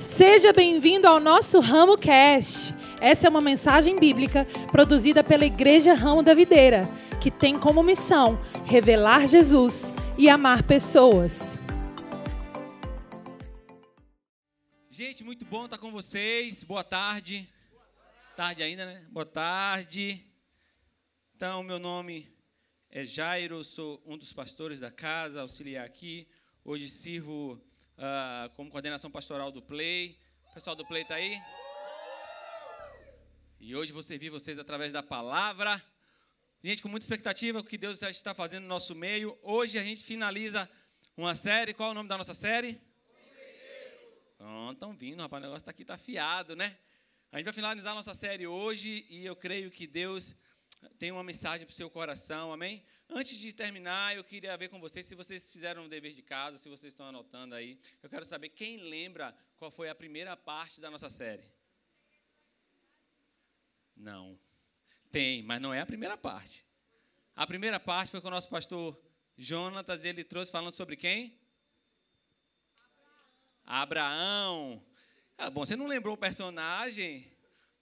Seja bem-vindo ao nosso Ramo Cast. Essa é uma mensagem bíblica produzida pela Igreja Ramo da Videira, que tem como missão revelar Jesus e amar pessoas. Gente, muito bom estar com vocês. Boa tarde. Tarde ainda, né? Boa tarde. Então, meu nome é Jairo, sou um dos pastores da casa, auxiliar aqui. Hoje sirvo uh, como coordenação pastoral do Play. O pessoal do Play está aí? E hoje vou servir vocês através da palavra. Gente, com muita expectativa o que Deus está fazendo no nosso meio. Hoje a gente finaliza uma série. Qual é o nome da nossa série? Pronto, estão vindo, rapaz. O negócio está aqui, está afiado, né? A gente vai finalizar a nossa série hoje e eu creio que Deus tem uma mensagem para o seu coração, amém? Antes de terminar, eu queria ver com vocês se vocês fizeram o dever de casa, se vocês estão anotando aí. Eu quero saber quem lembra qual foi a primeira parte da nossa série. Não. Tem, mas não é a primeira parte. A primeira parte foi com o nosso pastor Jonatas, ele trouxe falando sobre quem? Abraão. Ah, bom, você não lembrou o personagem?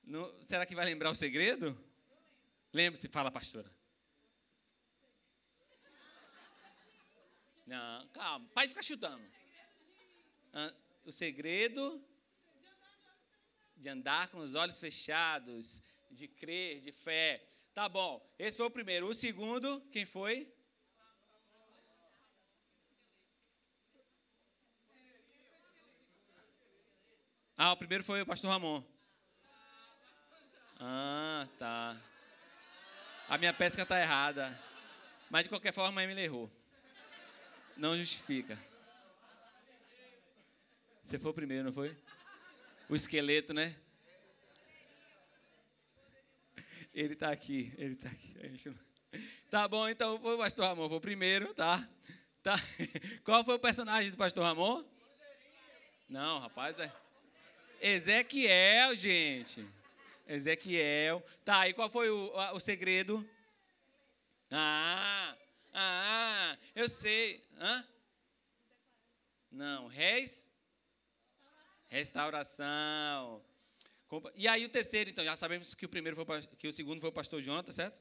Não, será que vai lembrar o segredo? Lembre-se, fala, pastora. Não, calma, pai fica chutando. O segredo de andar com os olhos fechados, de crer, de fé. Tá bom, esse foi o primeiro. O segundo, quem foi? Ah, o primeiro foi o pastor Ramon. Ah, tá. A minha pesca está errada. Mas de qualquer forma, a Emily errou. Não justifica. Você foi o primeiro, não foi? O esqueleto, né? Ele está aqui, ele está aqui. Tá bom, então foi o pastor Ramon, foi o primeiro, tá? tá? Qual foi o personagem do pastor Ramon? Não, rapaz, é. Ezequiel, gente. Ezequiel. Tá, e qual foi o, o segredo? Ah, ah, eu sei. Hã? Não, res? Restauração. E aí o terceiro, então, já sabemos que o primeiro foi que o segundo foi o pastor Jonathan, certo?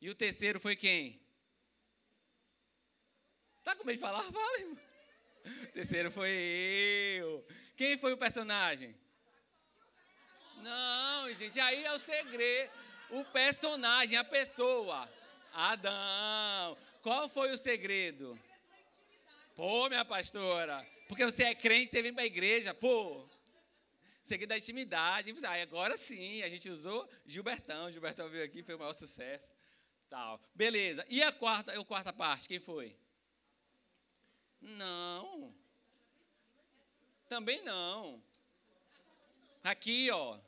E o terceiro foi quem? Tá com medo de falar? Fala, irmão. O terceiro foi eu. Quem foi o personagem? Não, gente, aí é o segredo. O personagem, a pessoa. Adão. Qual foi o segredo? Pô, minha pastora. Porque você é crente, você vem para a igreja. Pô. Segredo da intimidade. Ah, agora sim, a gente usou Gilbertão. Gilbertão veio aqui, foi o maior sucesso. Tal. Beleza. E a quarta, a quarta parte, quem foi? Não. Também não. Aqui, ó.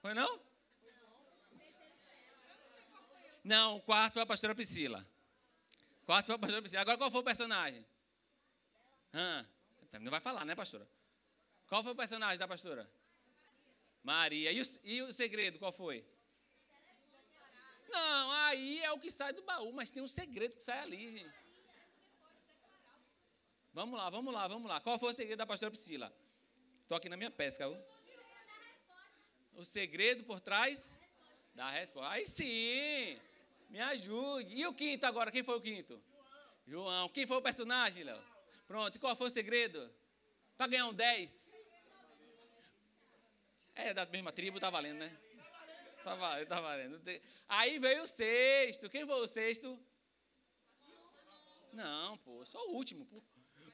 Foi não? Não, o quarto foi a pastora Priscila. O quarto foi a pastora Priscila. Agora qual foi o personagem? Hã? Não vai falar, né, pastora? Qual foi o personagem da pastora? Maria. E o, e o segredo, qual foi? Não, aí é o que sai do baú, mas tem um segredo que sai ali, gente. Vamos lá, vamos lá, vamos lá. Qual foi o segredo da pastora Priscila? Estou aqui na minha pesca. Viu? O segredo por trás da resposta. Aí sim, me ajude. E o quinto agora? Quem foi o quinto? João. Quem foi o personagem, Léo? Pronto, e qual foi o segredo? Para ganhar um 10. É da mesma tribo, tá valendo, né? Tá valendo, tá valendo. Aí veio o sexto. Quem foi o sexto? Não, pô, só o último, pô.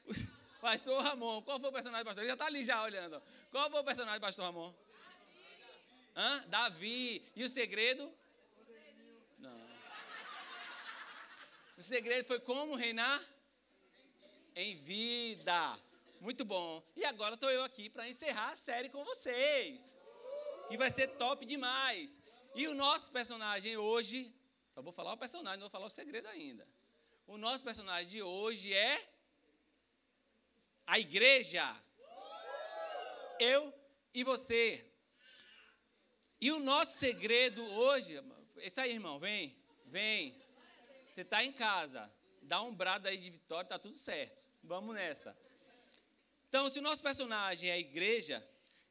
Pastor Ramon, qual foi o personagem pastor? Ele já está ali já olhando. Qual foi o personagem pastor Ramon? Hã? Davi. E o segredo? O segredo foi como reinar em vida. Muito bom. E agora estou eu aqui para encerrar a série com vocês. Que vai ser top demais. E o nosso personagem hoje, só vou falar o personagem, não vou falar o segredo ainda. O nosso personagem de hoje é a igreja. Eu e você. E o nosso segredo hoje, isso aí, irmão, vem, vem. Você está em casa, dá um brado aí de vitória, tá tudo certo. Vamos nessa. Então, se o nosso personagem é a igreja,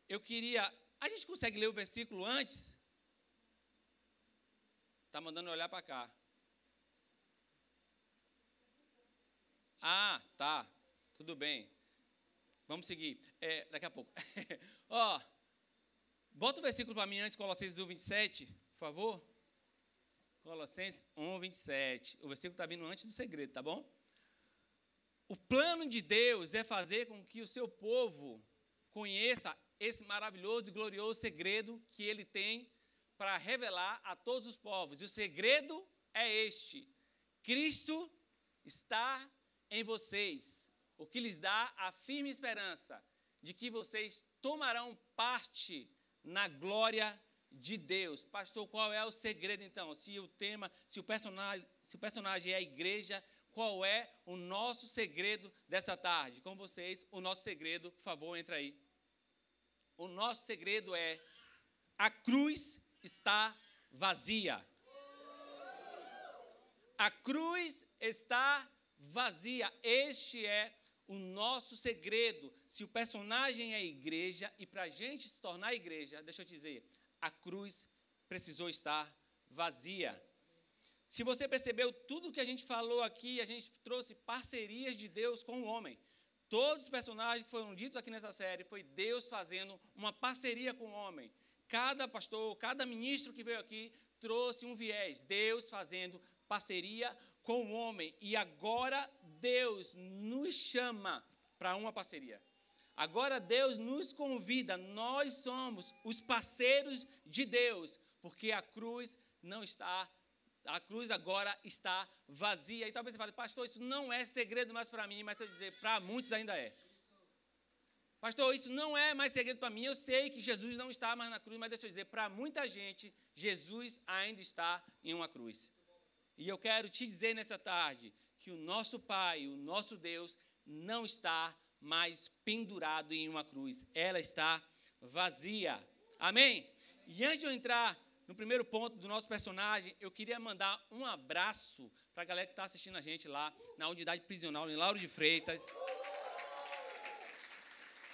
eu queria. A gente consegue ler o versículo antes? Está mandando olhar para cá. Ah, tá. Tudo bem. Vamos seguir. É, daqui a pouco. Ó, bota o versículo para mim antes, Colossenses 1, 27, por favor. Colossenses 1, 27. O versículo está vindo antes do segredo, tá bom? O plano de Deus é fazer com que o seu povo conheça esse maravilhoso e glorioso segredo que ele tem para revelar a todos os povos. E o segredo é este: Cristo está em vocês, o que lhes dá a firme esperança de que vocês tomarão parte na glória de Deus. Pastor, qual é o segredo então? Se o tema, se o personagem, se o personagem é a igreja, qual é o nosso segredo dessa tarde? Com vocês, o nosso segredo, por favor, entra aí. O nosso segredo é a cruz está vazia. A cruz está vazia. Este é o nosso segredo. Se o personagem é a igreja, e para a gente se tornar igreja, deixa eu te dizer, a cruz precisou estar vazia. Se você percebeu tudo que a gente falou aqui, a gente trouxe parcerias de Deus com o homem. Todos os personagens que foram ditos aqui nessa série foi Deus fazendo uma parceria com o homem. Cada pastor, cada ministro que veio aqui trouxe um viés. Deus fazendo parceria com o homem. E agora Deus nos chama para uma parceria. Agora Deus nos convida, nós somos os parceiros de Deus, porque a cruz não está, a cruz agora está vazia. E talvez você fale, pastor, isso não é segredo mais para mim, mas eu dizer, para muitos ainda é. Pastor, isso não é mais segredo para mim. Eu sei que Jesus não está mais na cruz, mas deixa eu dizer, para muita gente, Jesus ainda está em uma cruz. E eu quero te dizer nessa tarde que o nosso Pai, o nosso Deus, não está mais pendurado em uma cruz. Ela está vazia. Amém? E antes de eu entrar no primeiro ponto do nosso personagem, eu queria mandar um abraço para a galera que está assistindo a gente lá na unidade prisional em Lauro de Freitas.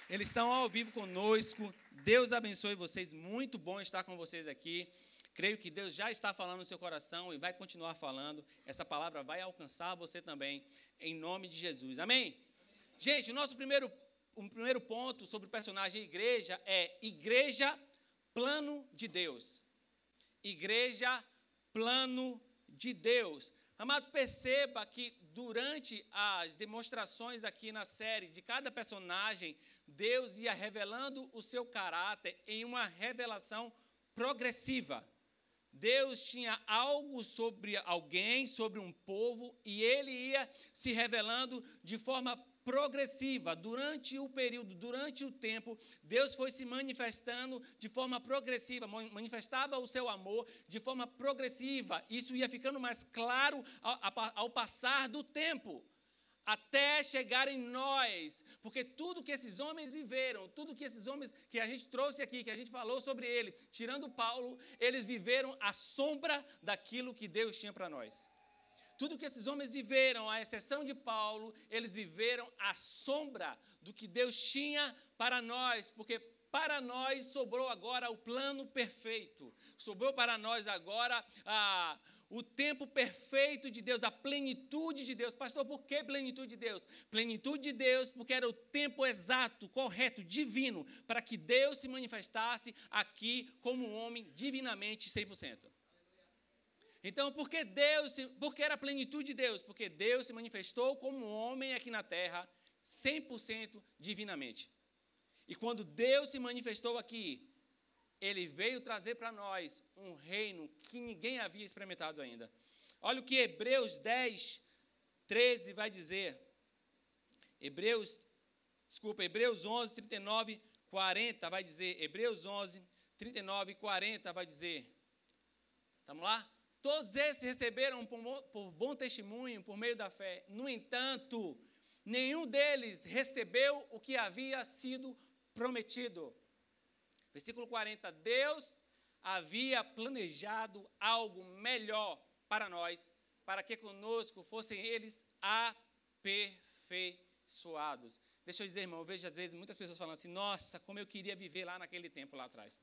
Eles estão ao vivo conosco. Deus abençoe vocês. Muito bom estar com vocês aqui. Creio que Deus já está falando no seu coração e vai continuar falando. Essa palavra vai alcançar você também, em nome de Jesus. Amém? Gente, o nosso primeiro, um primeiro ponto sobre o personagem igreja é igreja, plano de Deus. Igreja, plano de Deus. Amados, perceba que durante as demonstrações aqui na série de cada personagem, Deus ia revelando o seu caráter em uma revelação progressiva. Deus tinha algo sobre alguém, sobre um povo, e ele ia se revelando de forma progressiva. Durante o período, durante o tempo, Deus foi se manifestando de forma progressiva, manifestava o seu amor de forma progressiva. Isso ia ficando mais claro ao, ao passar do tempo até chegar em nós, porque tudo que esses homens viveram, tudo que esses homens que a gente trouxe aqui, que a gente falou sobre ele, tirando Paulo, eles viveram a sombra daquilo que Deus tinha para nós. Tudo que esses homens viveram, à exceção de Paulo, eles viveram a sombra do que Deus tinha para nós, porque para nós sobrou agora o plano perfeito, sobrou para nós agora a o tempo perfeito de Deus, a plenitude de Deus. Pastor, por que plenitude de Deus? Plenitude de Deus, porque era o tempo exato, correto, divino, para que Deus se manifestasse aqui como um homem divinamente 100%. Então, por que Deus, porque era a plenitude de Deus? Porque Deus se manifestou como homem aqui na terra 100% divinamente. E quando Deus se manifestou aqui, ele veio trazer para nós um reino que ninguém havia experimentado ainda. Olha o que Hebreus 10, 13 vai dizer. Hebreus, desculpa, Hebreus 11, 39, 40 vai dizer. Hebreus 11, 39 e 40 vai dizer. Estamos lá? Todos esses receberam por bom testemunho por meio da fé. No entanto, nenhum deles recebeu o que havia sido prometido. Versículo 40. Deus havia planejado algo melhor para nós, para que conosco fossem eles aperfeiçoados. Deixa eu dizer, irmão, eu vejo às vezes muitas pessoas falando assim: nossa, como eu queria viver lá naquele tempo lá atrás.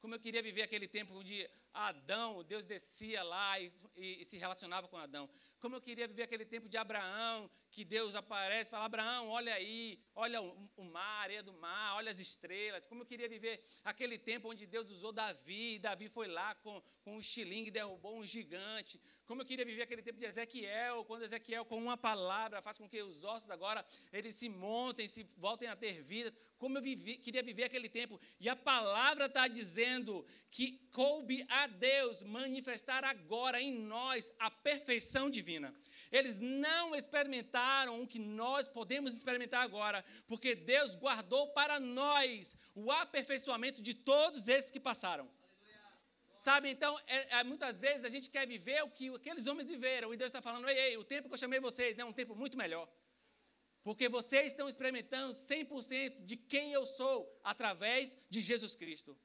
Como eu queria viver aquele tempo onde Adão, Deus descia lá e, e, e, se relacionava com Adão. Como eu queria viver aquele tempo de Abraão, que Deus aparece e fala: Abraão, olha aí, olha o, o mar, a areia do mar, olha as estrelas. Como eu queria viver aquele tempo onde Deus usou Davi, e Davi foi lá com, com um e derrubou um gigante. Como eu queria viver aquele tempo de Ezequiel, quando Ezequiel, com uma palavra, faz com que os ossos agora eles se montem, se voltem a ter vidas. Como eu vivi, queria viver aquele tempo. E a palavra está dizendo que coube a Deus manifestar agora em nós a perfeição divina. Eles não experimentaram o que nós podemos experimentar agora, porque Deus guardou para nós o aperfeiçoamento de todos esses que passaram. Sabe, então, é, é, muitas vezes a gente quer viver o que aqueles homens viveram, e Deus está falando, ei, ei, o tempo que eu chamei vocês é um tempo muito melhor. Porque vocês estão experimentando 100% de quem eu sou através de Jesus Cristo.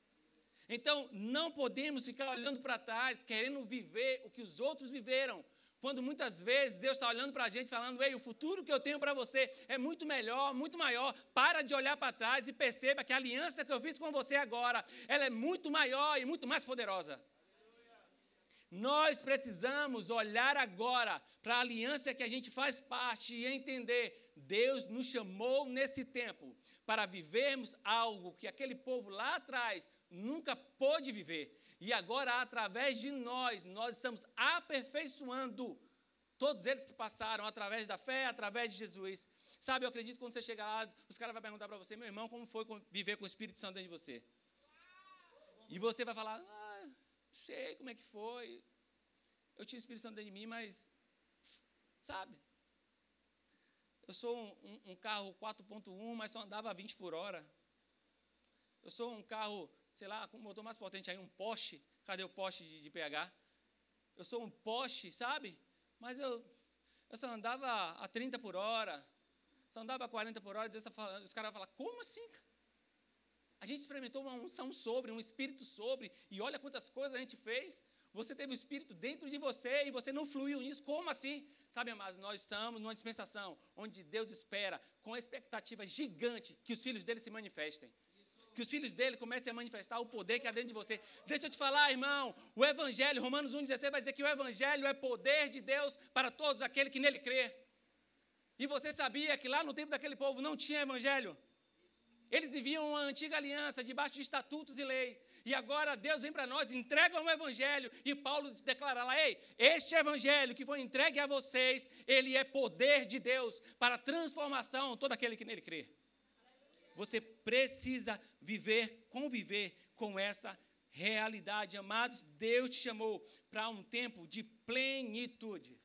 Então, não podemos ficar olhando para trás, querendo viver o que os outros viveram, quando muitas vezes Deus está olhando para a gente falando, ei, o futuro que eu tenho para você é muito melhor, muito maior. Para de olhar para trás e perceba que a aliança que eu fiz com você agora, ela é muito maior e muito mais poderosa. Nós precisamos olhar agora para a aliança que a gente faz parte e entender: Deus nos chamou nesse tempo para vivermos algo que aquele povo lá atrás nunca pôde viver. E agora, através de nós, nós estamos aperfeiçoando todos eles que passaram através da fé, através de Jesus. Sabe, eu acredito que quando você chegar lá, os caras vão perguntar para você, meu irmão, como foi viver com o Espírito Santo dentro de você? E você vai falar, ah, sei como é que foi. Eu tinha o Espírito Santo dentro de mim, mas, sabe, eu sou um, um, um carro 4.1, mas só andava a 20 por hora. Eu sou um carro sei lá, com um motor mais potente aí, um poste. Cadê o poste de, de pH? Eu sou um poste, sabe? Mas eu, eu só andava a 30 por hora, só andava a 40 por hora, Deus tá falando, os caras vão falar, como assim? A gente experimentou uma unção sobre, um espírito sobre, e olha quantas coisas a gente fez. Você teve o espírito dentro de você e você não fluiu nisso, como assim? Sabe, amados, nós estamos numa dispensação onde Deus espera, com a expectativa gigante, que os filhos dele se manifestem que os filhos dele comecem a manifestar o poder que há dentro de você. Deixa eu te falar, irmão, o Evangelho, Romanos 1,16 vai dizer que o Evangelho é poder de Deus para todos aqueles que nele crê. E você sabia que lá no tempo daquele povo não tinha Evangelho? Eles viviam uma antiga aliança debaixo de estatutos e lei. E agora Deus vem para nós, entrega o Evangelho. E Paulo declara lá: Ei, este Evangelho que foi entregue a vocês, ele é poder de Deus para transformação todo aquele que nele crê. Você precisa viver, conviver com essa realidade. Amados, Deus te chamou para um tempo de plenitude.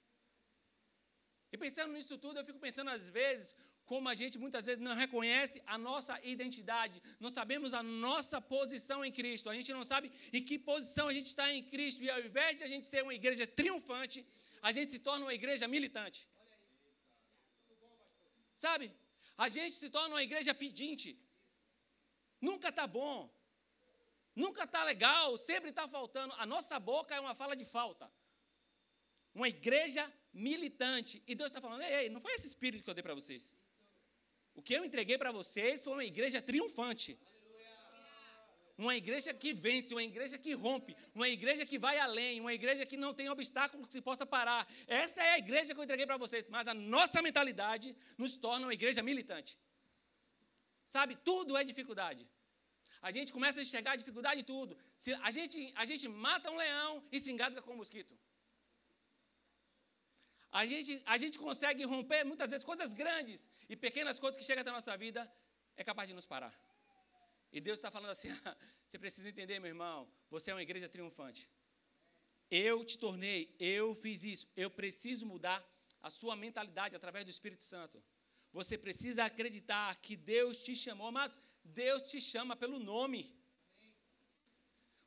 E pensando nisso tudo, eu fico pensando às vezes como a gente muitas vezes não reconhece a nossa identidade, não sabemos a nossa posição em Cristo, a gente não sabe em que posição a gente está em Cristo, e ao invés de a gente ser uma igreja triunfante, a gente se torna uma igreja militante. Sabe? A gente se torna uma igreja pedinte. Nunca está bom. Nunca está legal, sempre está faltando. A nossa boca é uma fala de falta. Uma igreja militante. E Deus está falando: ei, ei, não foi esse espírito que eu dei para vocês. O que eu entreguei para vocês foi uma igreja triunfante. Uma igreja que vence, uma igreja que rompe, uma igreja que vai além, uma igreja que não tem obstáculo que se possa parar. Essa é a igreja que eu entreguei para vocês, mas a nossa mentalidade nos torna uma igreja militante. Sabe, tudo é dificuldade. A gente começa a enxergar a dificuldade em tudo. A, gente, a gente mata um leão e se engasga com um mosquito. A gente, a gente consegue romper muitas vezes coisas grandes e pequenas coisas que chegam até a nossa vida é capaz de nos parar. E Deus está falando assim: você precisa entender, meu irmão, você é uma igreja triunfante. Eu te tornei, eu fiz isso. Eu preciso mudar a sua mentalidade através do Espírito Santo. Você precisa acreditar que Deus te chamou, mas Deus te chama pelo nome.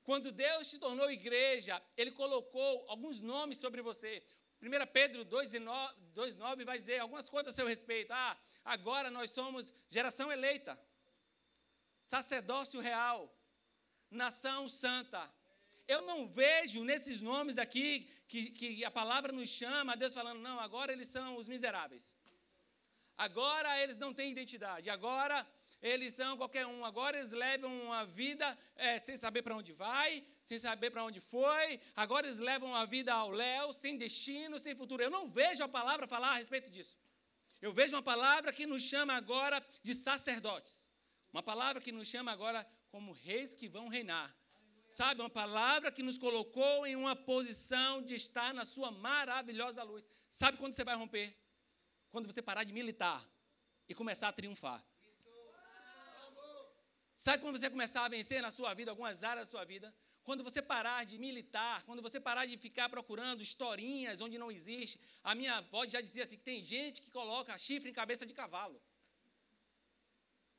Quando Deus te tornou igreja, Ele colocou alguns nomes sobre você. 1 Pedro 2,9 vai dizer algumas coisas a seu respeito. Ah, agora nós somos geração eleita sacerdócio real, nação santa. Eu não vejo nesses nomes aqui que, que a palavra nos chama, Deus falando, não, agora eles são os miseráveis. Agora eles não têm identidade. Agora eles são qualquer um. Agora eles levam uma vida é, sem saber para onde vai, sem saber para onde foi. Agora eles levam uma vida ao léu, sem destino, sem futuro. Eu não vejo a palavra falar a respeito disso. Eu vejo uma palavra que nos chama agora de sacerdotes. Uma palavra que nos chama agora como reis que vão reinar. Sabe, uma palavra que nos colocou em uma posição de estar na sua maravilhosa luz. Sabe quando você vai romper? Quando você parar de militar e começar a triunfar. Sabe quando você começar a vencer na sua vida, algumas áreas da sua vida? Quando você parar de militar, quando você parar de ficar procurando historinhas onde não existe. A minha avó já dizia assim: que tem gente que coloca chifre em cabeça de cavalo.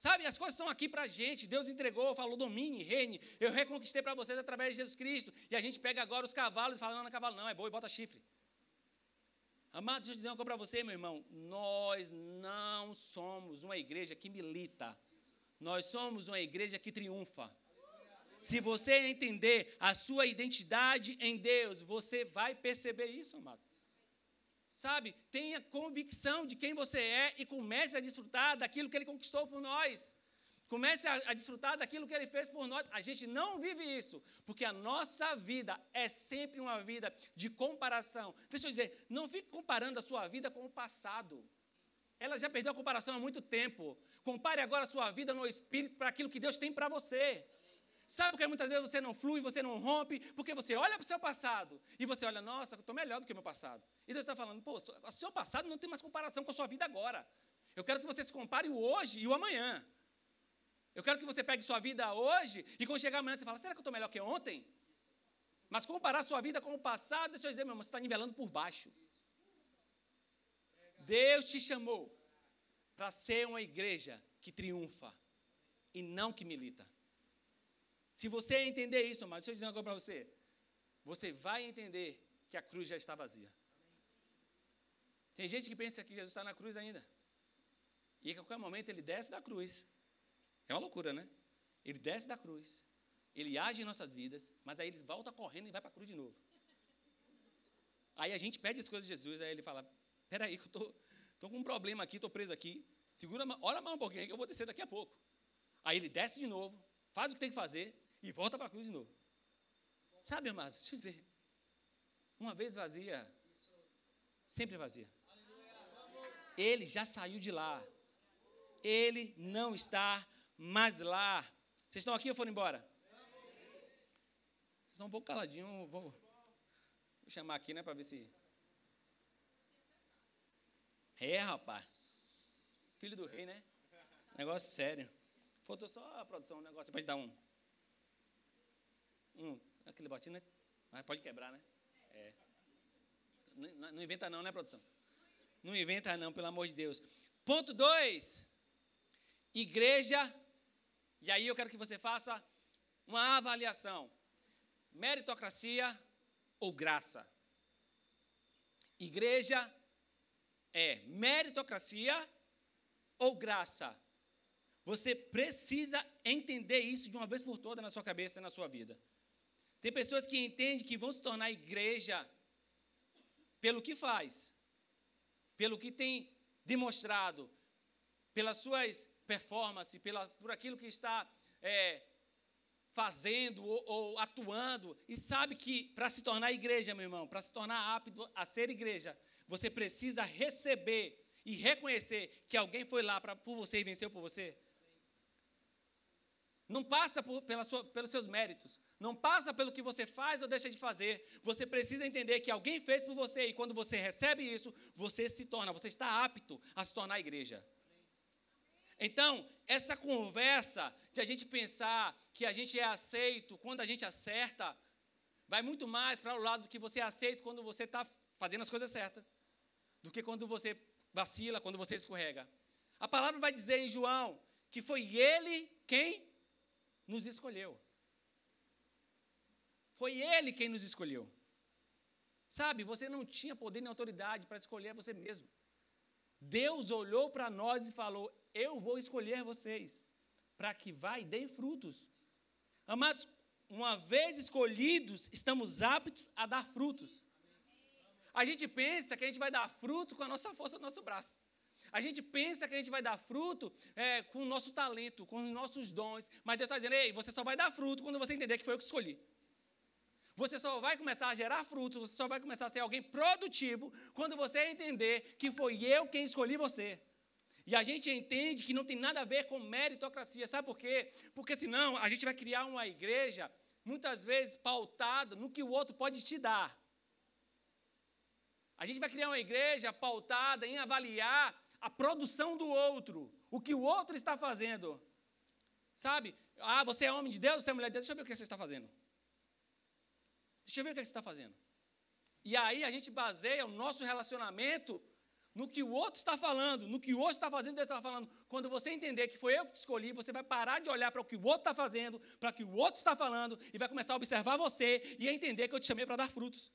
Sabe, as coisas estão aqui para a gente. Deus entregou, falou: domine, reine. Eu reconquistei para vocês através de Jesus Cristo. E a gente pega agora os cavalos e fala: não, não é cavalo, não, é boi, bota chifre. Amado, deixa eu dizer uma coisa para você, meu irmão. Nós não somos uma igreja que milita. Nós somos uma igreja que triunfa. Se você entender a sua identidade em Deus, você vai perceber isso, amado. Sabe? Tenha convicção de quem você é e comece a desfrutar daquilo que Ele conquistou por nós. Comece a, a, desfrutar daquilo que Ele fez por nós. A gente não vive isso, porque a nossa vida é sempre uma vida de comparação. Deixa eu dizer, não fique comparando a sua vida com o passado. Ela já perdeu a comparação há muito tempo. Compare agora a sua vida no Espírito para aquilo que Deus tem para você. Sabe porque muitas vezes você não flui, você não rompe, porque você olha para o seu passado e você olha, nossa, eu estou melhor do que o meu passado. E Deus está falando, pô, o seu passado não tem mais comparação com a sua vida agora. Eu quero que você se compare o hoje e o amanhã. Eu quero que você pegue sua vida hoje e quando chegar amanhã você fala, será que eu estou melhor que ontem? Mas comparar sua vida com o passado, deixa eu dizer, meu irmão, você está nivelando por baixo. Deus te chamou para ser uma igreja que triunfa e não que milita. Se você entender isso, amado, deixa eu dizer uma coisa para você. Você vai entender que a cruz já está vazia. Tem gente que pensa que Jesus está na cruz ainda. E a qualquer momento ele desce da cruz. É uma loucura, né? Ele desce da cruz. Ele age em nossas vidas, mas aí ele volta correndo e vai para a cruz de novo. Aí a gente pede as coisas de Jesus, aí ele fala: Peraí, que eu estou Estou com um problema aqui, estou preso aqui. Segura, ora mais um pouquinho que eu vou descer daqui a pouco. Aí ele desce de novo, faz o que tem que fazer e volta para a cruz de novo. Sabe, amados, deixa eu dizer. Uma vez vazia, sempre vazia. Ele já saiu de lá. Ele não está mais lá. Vocês estão aqui ou foram embora? Vocês estão um pouco caladinhos. Vou, vou chamar aqui, né, para ver se. É, rapaz. Filho do rei, né? Negócio sério. Faltou só a produção, um negócio para dar um. Um, aquele botinho, né? Mas pode quebrar, né? É. Não, não, inventa não, né, produção? Não inventa não, pelo amor de Deus. Ponto 2. Igreja. E aí eu quero que você faça uma avaliação. Meritocracia ou graça? Igreja é meritocracia ou graça? Você precisa entender isso de uma vez por todas na sua cabeça e na sua vida. Tem pessoas que entendem que vão se tornar igreja pelo que faz, pelo que tem demonstrado, pelas suas performances, pela, por aquilo que está é, fazendo ou, ou, atuando, e sabe que para se tornar igreja, meu irmão, para se tornar apto a ser igreja, você precisa receber e reconhecer que alguém foi lá pra, por você e venceu por você. Não passa por, sua, pelos seus méritos. Não passa pelo que você faz ou deixa de fazer. Você precisa entender que alguém fez por você e quando você recebe isso, você se torna, você está apto a se tornar igreja. Então, essa conversa de a gente pensar que a gente é aceito quando a gente acerta, vai muito mais para o lado que você é aceito quando você está fazendo as coisas certas, do que quando você vacila, quando você escorrega. A palavra vai dizer em João que foi Ele quem nos escolheu. Foi Ele quem nos escolheu. Sabe, você não tinha poder nem autoridade para escolher você mesmo. Deus olhou para nós e falou: Eu vou escolher vocês, para que vá e deem frutos. Amados, uma vez escolhidos, estamos aptos a dar frutos. A gente pensa que a gente vai dar fruto com a nossa força do nosso braço. A gente pensa que a gente vai dar fruto é, com o nosso talento, com os nossos dons, mas Deus está dizendo, ei, você só vai dar fruto quando você entender que foi eu que escolhi. Você só vai começar a gerar frutos, você só vai começar a ser alguém produtivo quando você entender que foi eu quem escolhi você. E a gente entende que não tem nada a ver com meritocracia. Sabe por quê? Porque senão a gente vai criar uma igreja, muitas vezes pautada no que o outro pode te dar. A gente vai criar uma igreja pautada em avaliar a produção do outro, o que o outro está fazendo. Sabe? Ah, você é homem de Deus, você é mulher de Deus, deixa eu ver o que você está fazendo. Deixa eu ver o que você está fazendo. E aí a gente baseia o nosso relacionamento no que o outro está falando, no que o outro está fazendo, Deus está falando. Quando você entender que foi eu que te escolhi, você vai parar de olhar para o que o outro está fazendo, para o que o outro está falando, e vai começar a observar você e a entender que eu te chamei para dar frutos.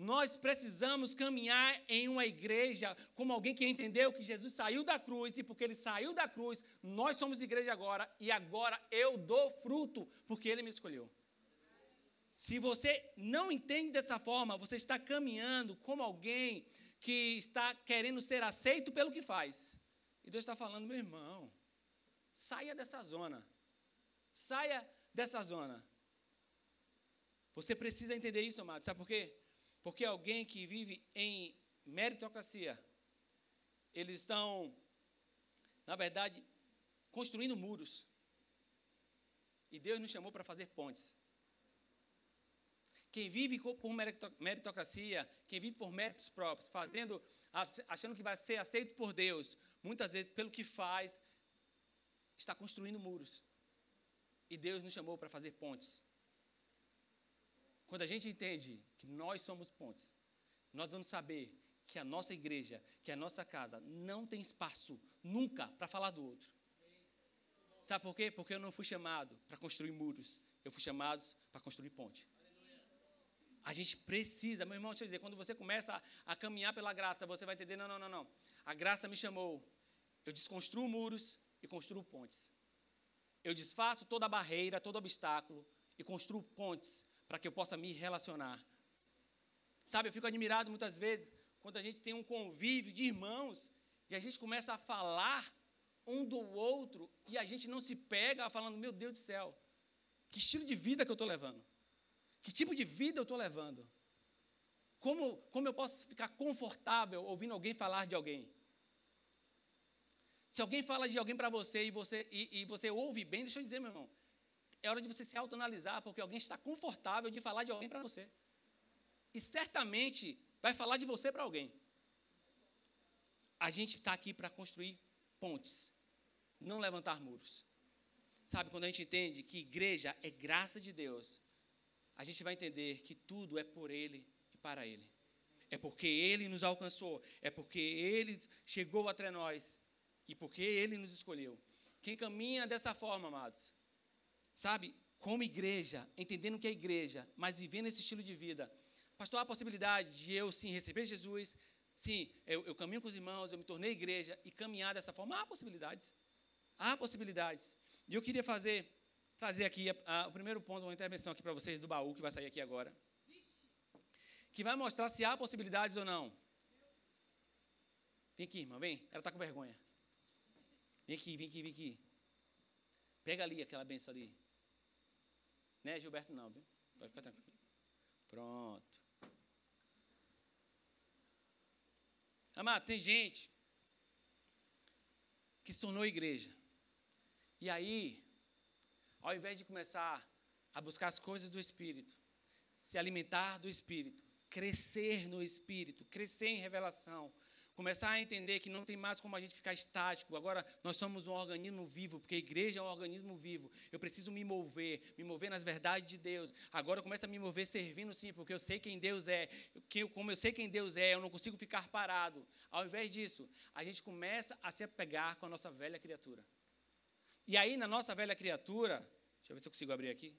Nós precisamos caminhar em uma igreja como alguém que entendeu que Jesus saiu da cruz e porque ele saiu da cruz, nós somos igreja agora e agora eu dou fruto porque ele me escolheu. Se você não entende dessa forma, você está caminhando como alguém que está querendo ser aceito pelo que faz. E Deus está falando, meu irmão, saia dessa zona. Saia dessa zona. Você precisa entender isso, amado. Sabe por quê? Porque alguém que vive em meritocracia, eles estão, na verdade, construindo muros. E Deus nos chamou para fazer pontes. Quem vive por meritocracia, quem vive por méritos próprios, fazendo, achando que vai ser aceito por Deus, muitas vezes, pelo que faz, está construindo muros. E Deus nos chamou para fazer pontes. Quando a gente entende que nós somos pontes, nós vamos saber que a nossa igreja, que a nossa casa, não tem espaço nunca para falar do outro. Sabe por quê? Porque eu não fui chamado para construir muros, eu fui chamado para construir ponte. A gente precisa, meu irmão, deixa eu dizer, quando você começa a, a caminhar pela graça, você vai entender: não, não, não, não. A graça me chamou. Eu desconstruo muros e construo pontes. Eu desfaço toda barreira, todo obstáculo e construo pontes para que eu possa me relacionar. Sabe, eu fico admirado muitas vezes quando a gente tem um convívio de irmãos e a gente começa a falar um do outro e a gente não se pega falando: meu Deus do céu, que estilo de vida que eu estou levando. Que tipo de vida eu estou levando? Como, como eu posso ficar confortável ouvindo alguém falar de alguém? Se alguém fala de alguém para você e você, e, e, você ouve bem, deixa eu dizer, meu irmão, é hora de você se autoanalisar, porque alguém está confortável de falar de alguém para você. E certamente vai falar de você para alguém. A gente está aqui para construir pontes, não levantar muros. Sabe, quando a gente entende que igreja é graça de Deus, a gente vai entender que tudo é por Ele e para Ele. É porque Ele nos alcançou, é porque Ele chegou até nós e porque Ele nos escolheu. Quem caminha dessa forma, amados, sabe, como igreja, entendendo que é igreja, mas vivendo esse estilo de vida, pastor, há a possibilidade de eu sim receber Jesus, sim, eu, eu caminho com os irmãos, eu me tornei igreja e caminhar dessa forma, há possibilidades. Há possibilidades. E eu queria fazer trazer aqui a, a, o primeiro ponto, uma intervenção aqui para vocês do baú, que vai sair aqui agora. Que vai mostrar se há possibilidades ou não. Vem aqui, irmã, vem. Ela está com vergonha. Vem aqui, vem aqui, vem aqui. Pega ali aquela benção ali. Né, Gilberto? Não, viu? Pode ficar tranquilo. Pronto. Amado, tem gente que se tornou igreja. E aí, ao invés de começar a buscar as coisas do Espírito, se alimentar do Espírito, crescer no Espírito, crescer em revelação, começar a entender que não tem mais como a gente ficar estático. Agora nós somos um organismo vivo, porque a igreja é um organismo vivo. Eu preciso me mover, me mover nas verdades de Deus. Agora eu começo a me mover servindo sim, porque eu sei quem Deus é. Como eu sei quem Deus é, eu não consigo ficar parado. Ao invés disso, a gente começa a se apegar com a nossa velha criatura. E aí, na nossa velha criatura, deixa eu ver se eu consigo abrir aqui.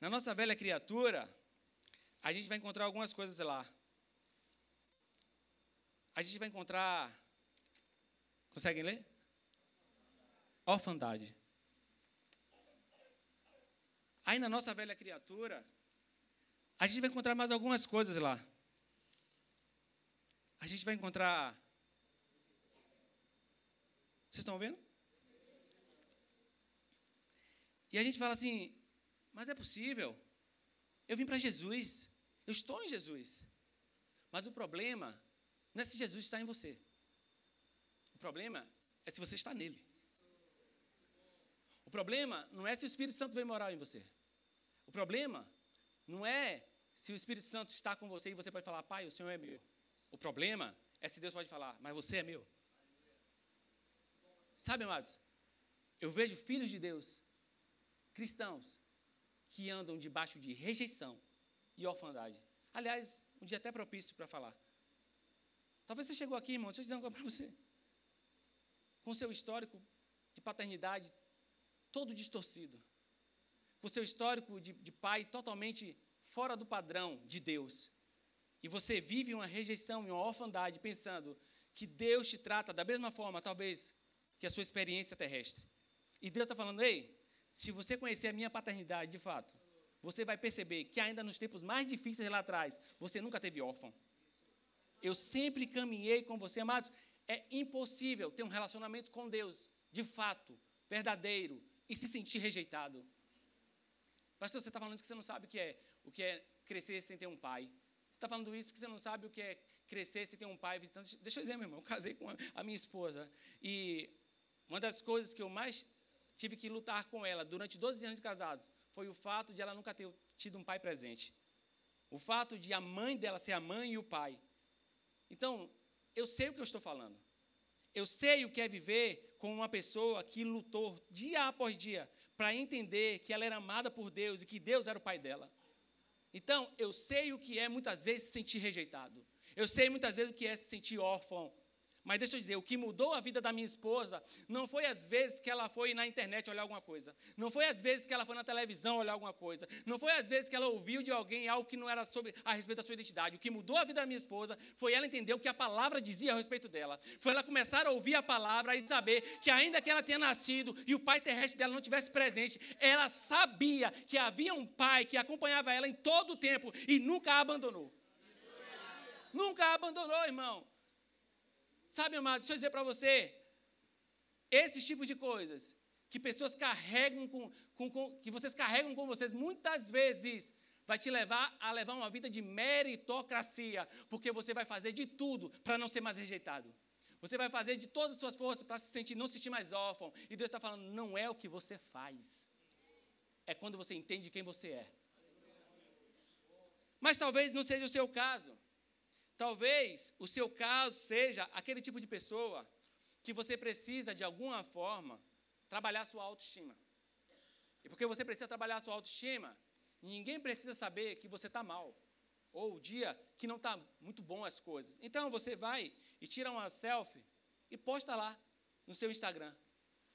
Na nossa velha criatura, a gente vai encontrar algumas coisas lá. A gente vai encontrar. Conseguem ler? Orfandade. Aí na nossa velha criatura, a gente vai encontrar mais algumas coisas lá. a gente vai encontrar. Vocês estão vendo? E a gente fala assim, mas é possível. Eu vim para Jesus. Eu estou em Jesus. Mas o problema não é se Jesus está em você. O problema é se você está nele. O problema não é se o Espírito Santo vem morar em você. O problema não é se o Espírito Santo está com você e você pode falar, Pai, o Senhor é meu. O problema é se Deus pode falar, mas você é meu. Sabe, amados, eu vejo filhos de Deus, cristãos, que andam debaixo de rejeição e orfandade. Aliás, um dia até propício para falar. Talvez você chegou aqui, irmão, deixa eu dizer uma coisa para você. Com seu histórico de paternidade todo distorcido. Com seu histórico de, de pai totalmente fora do padrão de Deus. E você vive uma rejeição e uma orfandade pensando que Deus te trata da mesma forma, talvez, que a sua experiência terrestre. E Deus está falando, ei, se você conhecer a minha paternidade de fato, você vai perceber que ainda nos tempos mais difíceis lá atrás, você nunca teve órfão. Eu sempre caminhei com você, amados. É impossível ter um relacionamento com Deus, de fato, verdadeiro, e se sentir rejeitado. Pastor, você está falando que você não sabe o que é, o que é crescer sem ter um pai. Você está falando isso porque você não sabe o que é crescer sem ter um pai. Deixa eu dizer, meu irmão, eu casei com a minha esposa. E uma das coisas que eu mais tive que lutar com ela durante 12 anos de casados foi o fato de ela nunca ter tido um pai presente. O fato de a mãe dela ser a mãe e o pai. Então, eu sei o que eu estou falando. Eu sei o que é viver com uma pessoa que lutou dia após dia para entender que ela era amada por Deus e que Deus era o pai dela. Então, eu sei o que é muitas vezes se sentir rejeitado. Eu sei muitas vezes o que é se sentir órfão. Mas deixa eu dizer, o que mudou a vida da minha esposa não foi às vezes que ela foi na internet olhar alguma coisa. Não foi às vezes que ela foi na televisão olhar alguma coisa. Não foi às vezes que ela ouviu de alguém algo que não era sobre a respeito da sua identidade. O que mudou a vida da minha esposa foi ela entender o que a palavra dizia a respeito dela. Foi ela começar a ouvir a palavra e saber que ainda que ela tenha nascido e o pai terrestre dela não tivesse presente, ela sabia que havia um pai que acompanhava ela em todo o tempo e nunca a abandonou. Nunca a abandonou, irmão. Sabe, amado, deixa eu dizer para você, esses tipos de coisas que pessoas carregam com, com, com, que vocês carregam com vocês, muitas vezes vai te levar a levar uma vida de meritocracia, porque você vai fazer de tudo para não ser mais rejeitado. Você vai fazer de todas as suas forças para se sentir, não se sentir mais órfão. E Deus está falando, não é o que você faz. É quando você entende quem você é. Mas talvez não seja o seu caso. Talvez o seu caso seja aquele tipo de pessoa que você precisa, de alguma forma, trabalhar sua autoestima. E porque você precisa trabalhar sua autoestima, ninguém precisa saber que você está mal. Ou o dia que não está muito bom as coisas. Então você vai e tira uma selfie e posta lá no seu Instagram.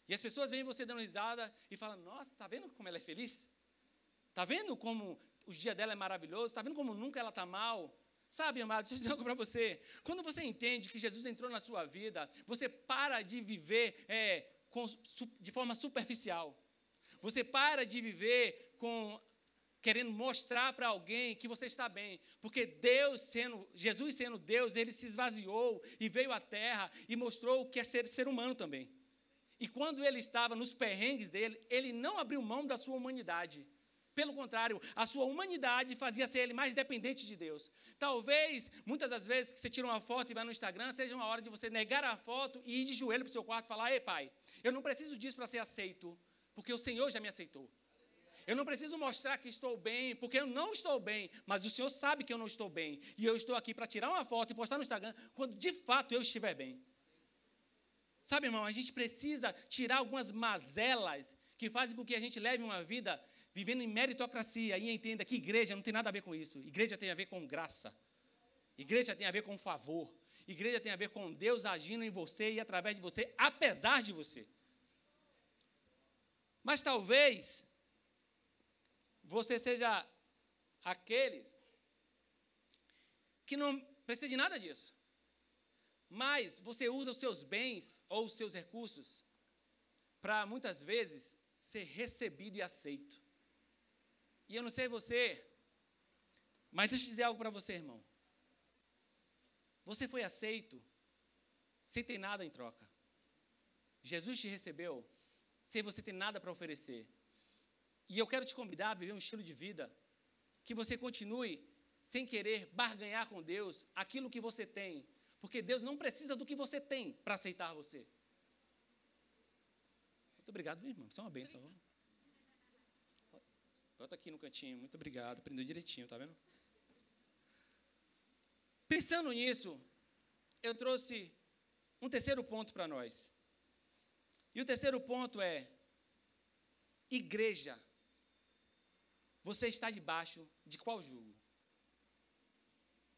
E as pessoas veem você dando risada e falam: Nossa, está vendo como ela é feliz? Está vendo como o dia dela é maravilhoso? Está vendo como nunca ela está mal? Sabe, amado, deixa eu dizer algo para você. Quando você entende que Jesus entrou na sua vida, você para de viver é, com, de forma superficial. Você para de viver com querendo mostrar para alguém que você está bem, porque Deus sendo, Jesus sendo Deus, ele se esvaziou e veio à terra e mostrou o que é ser ser humano também. E quando ele estava nos perrengues dele, ele não abriu mão da sua humanidade. Pelo contrário, a sua humanidade fazia ser ele mais dependente de Deus. Talvez, muitas das vezes que você tira uma foto e vai no Instagram, seja uma hora de você negar a foto e ir de joelho para o seu quarto e falar: Ei, pai, eu não preciso disso para ser aceito, porque o Senhor já me aceitou. Eu não preciso mostrar que estou bem, porque eu não estou bem, mas o Senhor sabe que eu não estou bem. E eu estou aqui para tirar uma foto e postar no Instagram quando de fato eu estiver bem. Sabe, irmão, a gente precisa tirar algumas mazelas que fazem com que a gente leve uma vida vivendo em meritocracia, e entenda que igreja não tem nada a ver com isso. Igreja tem a ver com graça. Igreja tem a ver com favor. Igreja tem a ver com Deus agindo em você e através de você, apesar de você. Mas talvez você seja aqueles que não precisa de nada disso. Mas você usa os seus bens ou os seus recursos para muitas vezes ser recebido e aceito. E eu não sei você, mas deixa eu dizer algo para você, irmão. Você foi aceito sem ter nada em troca. Jesus te recebeu sem você ter nada para oferecer. E eu quero te convidar a viver um estilo de vida que você continue sem querer barganhar com Deus aquilo que você tem, porque Deus não precisa do que você tem para aceitar você. Muito obrigado, meu irmão. Isso é uma benção. Bota aqui no cantinho. Muito obrigado. Aprendeu direitinho, tá vendo? Pensando nisso, eu trouxe um terceiro ponto para nós. E o terceiro ponto é: igreja, você está debaixo de qual jugo?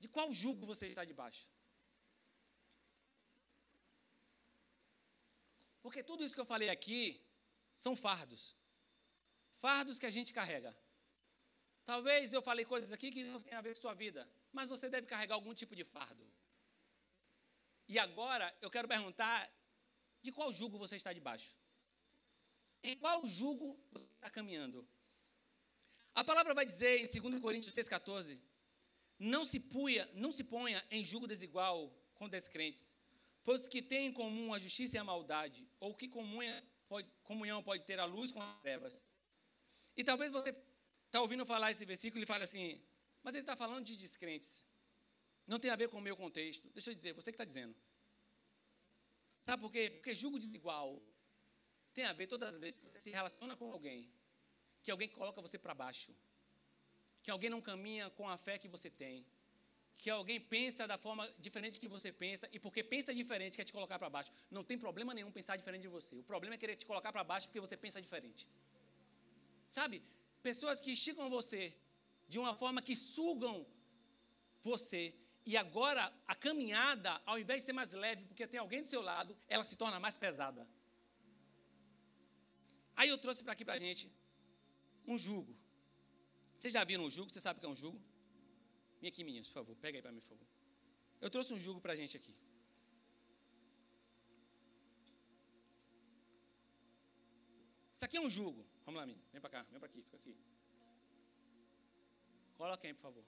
De qual jugo você está debaixo? Porque tudo isso que eu falei aqui são fardos. Fardos que a gente carrega. Talvez eu falei coisas aqui que não tem a ver com sua vida, mas você deve carregar algum tipo de fardo. E agora eu quero perguntar de qual jugo você está debaixo? Em qual jugo você está caminhando? A palavra vai dizer em 2 Coríntios 6,14: não se, puia, não se ponha em jugo desigual com descrentes, pois que tem em comum a justiça e a maldade, ou que comunha pode, comunhão pode ter a luz com as trevas. E talvez você está ouvindo falar esse versículo e fale assim, mas ele está falando de descrentes. Não tem a ver com o meu contexto. Deixa eu dizer, você que está dizendo. Sabe por quê? Porque julgo desigual tem a ver todas as vezes que você se relaciona com alguém, que alguém coloca você para baixo, que alguém não caminha com a fé que você tem, que alguém pensa da forma diferente que você pensa e porque pensa diferente quer te colocar para baixo. Não tem problema nenhum pensar diferente de você. O problema é querer te colocar para baixo porque você pensa diferente. Sabe? Pessoas que esticam você de uma forma que sugam você e agora a caminhada, ao invés de ser mais leve, porque tem alguém do seu lado, ela se torna mais pesada. Aí eu trouxe para aqui para a gente um jugo. Vocês já viram um jugo? Você sabe o que é um jugo? Vem aqui, meninos, por favor. Pega aí para mim, por favor. Eu trouxe um jugo para a gente aqui. Isso aqui é um jugo. Vamos lá, menino. Vem para cá, vem para aqui, fica aqui. Coloca aí, por favor.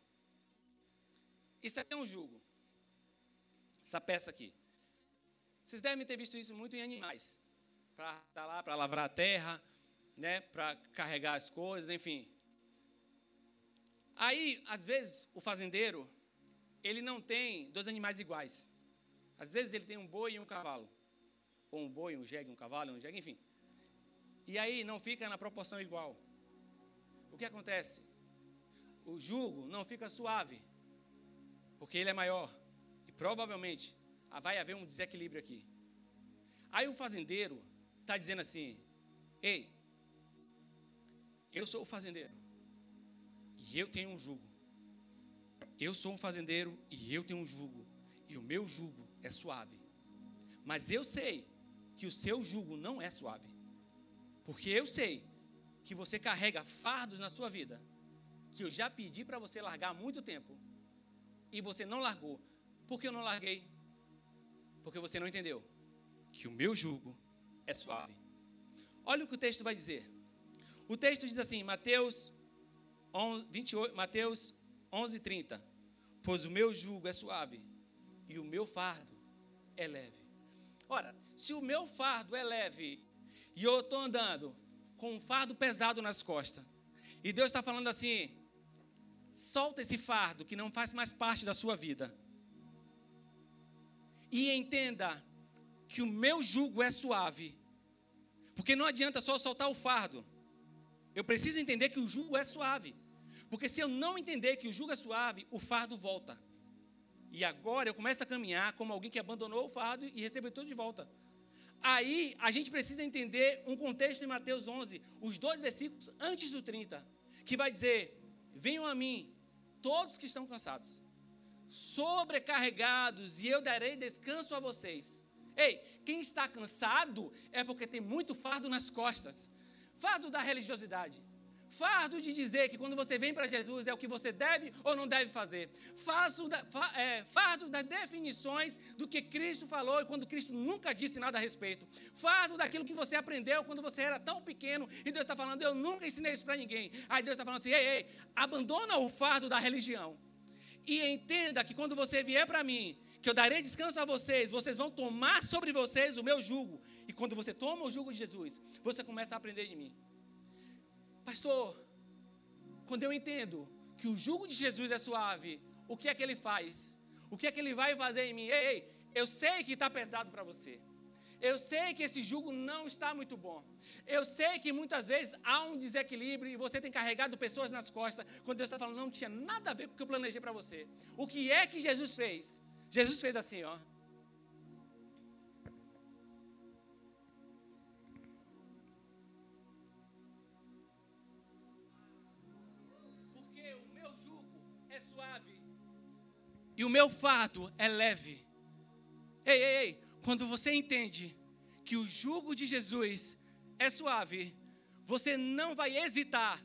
Isso aqui é um jugo. Essa peça aqui. Vocês devem ter visto isso muito em animais. Para tá lá, para lavrar a terra, né, para carregar as coisas, enfim. Aí, às vezes, o fazendeiro, ele não tem dois animais iguais. Às vezes ele tem um boi e um cavalo. Ou um boi, um jegue, um cavalo, um jegue, enfim. E aí não fica na proporção igual. O que acontece? O jugo não fica suave porque ele é maior. E provavelmente vai haver um desequilíbrio aqui. Aí o fazendeiro está dizendo assim: Ei, eu sou o fazendeiro e eu tenho um jugo. Eu sou um fazendeiro e eu tenho um jugo. E o meu jugo é suave. Mas eu sei que o seu jugo não é suave. Porque eu sei que você carrega fardos na sua vida que eu já pedi para você largar há muito tempo e você não largou. Por que eu não larguei? Porque você não entendeu que o meu jugo é suave. Olha o que o texto vai dizer. O texto diz assim, Mateus 11, 28, Mateus 11, 30. Pois o meu jugo é suave e o meu fardo é leve. Ora, se o meu fardo é leve e eu estou andando com um fardo pesado nas costas, e Deus está falando assim: Solta esse fardo que não faz mais parte da sua vida. E entenda que o meu jugo é suave. Porque não adianta só soltar o fardo. Eu preciso entender que o jugo é suave. Porque se eu não entender que o jugo é suave, o fardo volta. E agora eu começo a caminhar como alguém que abandonou o fardo e recebeu tudo de volta. Aí a gente precisa entender um contexto em Mateus 11, os dois versículos antes do 30, que vai dizer: Venham a mim, todos que estão cansados, sobrecarregados, e eu darei descanso a vocês. Ei, quem está cansado é porque tem muito fardo nas costas fardo da religiosidade. Fardo de dizer que quando você vem para Jesus é o que você deve ou não deve fazer. É, fardo das definições do que Cristo falou e quando Cristo nunca disse nada a respeito. Fardo daquilo que você aprendeu quando você era tão pequeno e Deus está falando, eu nunca ensinei isso para ninguém. Aí Deus está falando assim, ei, ei, abandona o fardo da religião. E entenda que quando você vier para mim, que eu darei descanso a vocês, vocês vão tomar sobre vocês o meu jugo. E quando você toma o jugo de Jesus, você começa a aprender de mim. Pastor, quando eu entendo que o jugo de Jesus é suave, o que é que ele faz? O que é que ele vai fazer em mim? Ei, ei eu sei que está pesado para você. Eu sei que esse jugo não está muito bom. Eu sei que muitas vezes há um desequilíbrio e você tem carregado pessoas nas costas, quando Deus está falando, não tinha nada a ver com o que eu planejei para você. O que é que Jesus fez? Jesus fez assim, ó. E o meu fardo é leve. Ei, ei, ei, quando você entende que o jugo de Jesus é suave, você não vai hesitar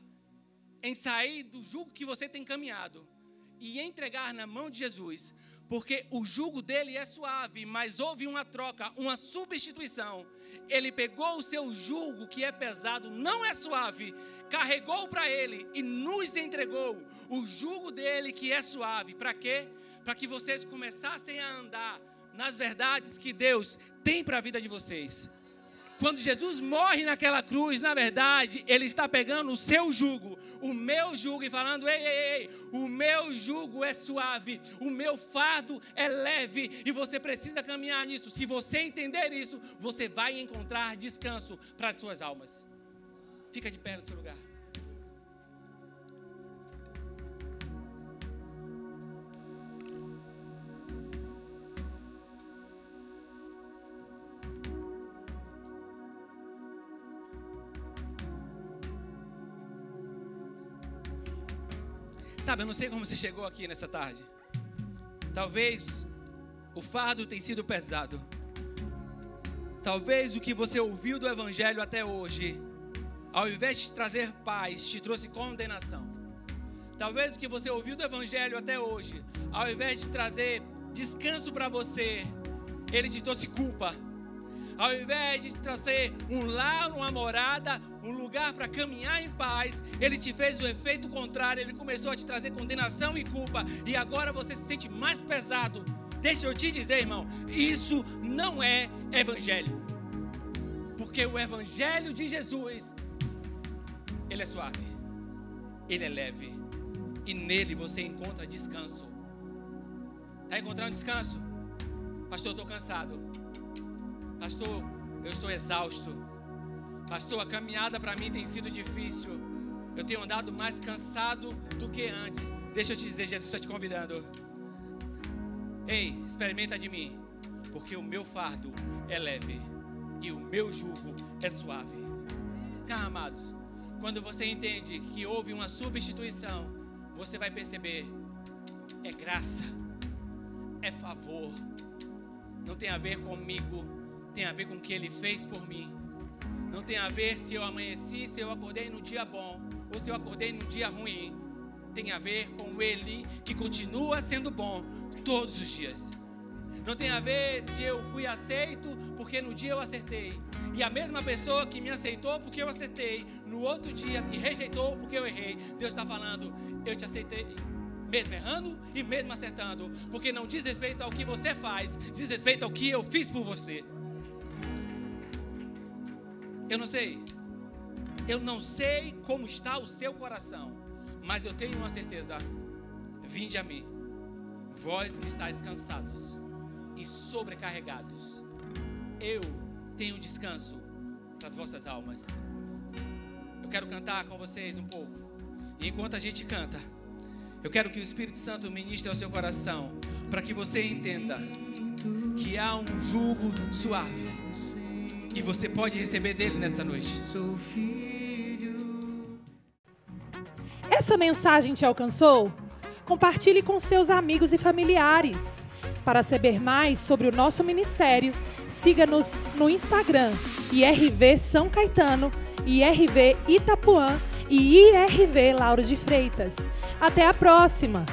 em sair do jugo que você tem caminhado e entregar na mão de Jesus, porque o jugo dele é suave, mas houve uma troca, uma substituição. Ele pegou o seu jugo que é pesado, não é suave, carregou para ele e nos entregou o jugo dele que é suave. Para quê? Para que vocês começassem a andar nas verdades que Deus tem para a vida de vocês. Quando Jesus morre naquela cruz, na verdade, ele está pegando o seu jugo, o meu jugo, e falando: ei, ei, ei, o meu jugo é suave, o meu fardo é leve, e você precisa caminhar nisso. Se você entender isso, você vai encontrar descanso para as suas almas. Fica de pé no seu lugar. Sabe, eu não sei como você chegou aqui nessa tarde. Talvez o fardo tenha sido pesado. Talvez o que você ouviu do Evangelho até hoje, ao invés de trazer paz, te trouxe condenação. Talvez o que você ouviu do Evangelho até hoje, ao invés de trazer descanso para você, ele te trouxe culpa. Ao invés de trazer um lar, uma morada, um lugar para caminhar em paz, ele te fez o efeito contrário, ele começou a te trazer condenação e culpa, e agora você se sente mais pesado. Deixa eu te dizer, irmão, isso não é evangelho. Porque o evangelho de Jesus, ele é suave, ele é leve, e nele você encontra descanso. Está encontrando descanso? Pastor, eu estou cansado. Pastor, eu estou exausto. Pastor, a caminhada para mim tem sido difícil. Eu tenho andado mais cansado do que antes. Deixa eu te dizer, Jesus está te convidando. Ei, experimenta de mim, porque o meu fardo é leve e o meu jugo é suave. Cá, amados, quando você entende que houve uma substituição, você vai perceber: é graça, é favor, não tem a ver comigo tem a ver com o que Ele fez por mim. Não tem a ver se eu amanheci, se eu acordei no dia bom ou se eu acordei no dia ruim. Tem a ver com Ele que continua sendo bom todos os dias. Não tem a ver se eu fui aceito porque no dia eu acertei. E a mesma pessoa que me aceitou porque eu acertei, no outro dia me rejeitou porque eu errei. Deus está falando, eu te aceitei mesmo errando e mesmo acertando, porque não diz respeito ao que você faz, diz respeito ao que eu fiz por você. Eu não sei. Eu não sei como está o seu coração, mas eu tenho uma certeza. Vinde a mim, vós que estáis cansados e sobrecarregados. Eu tenho descanso para as vossas almas. Eu quero cantar com vocês um pouco. E enquanto a gente canta, eu quero que o Espírito Santo ministre ao seu coração, para que você entenda que há um jugo suave e você pode receber dele nessa noite. Essa mensagem te alcançou? Compartilhe com seus amigos e familiares. Para saber mais sobre o nosso ministério, siga-nos no Instagram, IRV São Caetano, IRV Itapuã e IRV Lauro de Freitas. Até a próxima!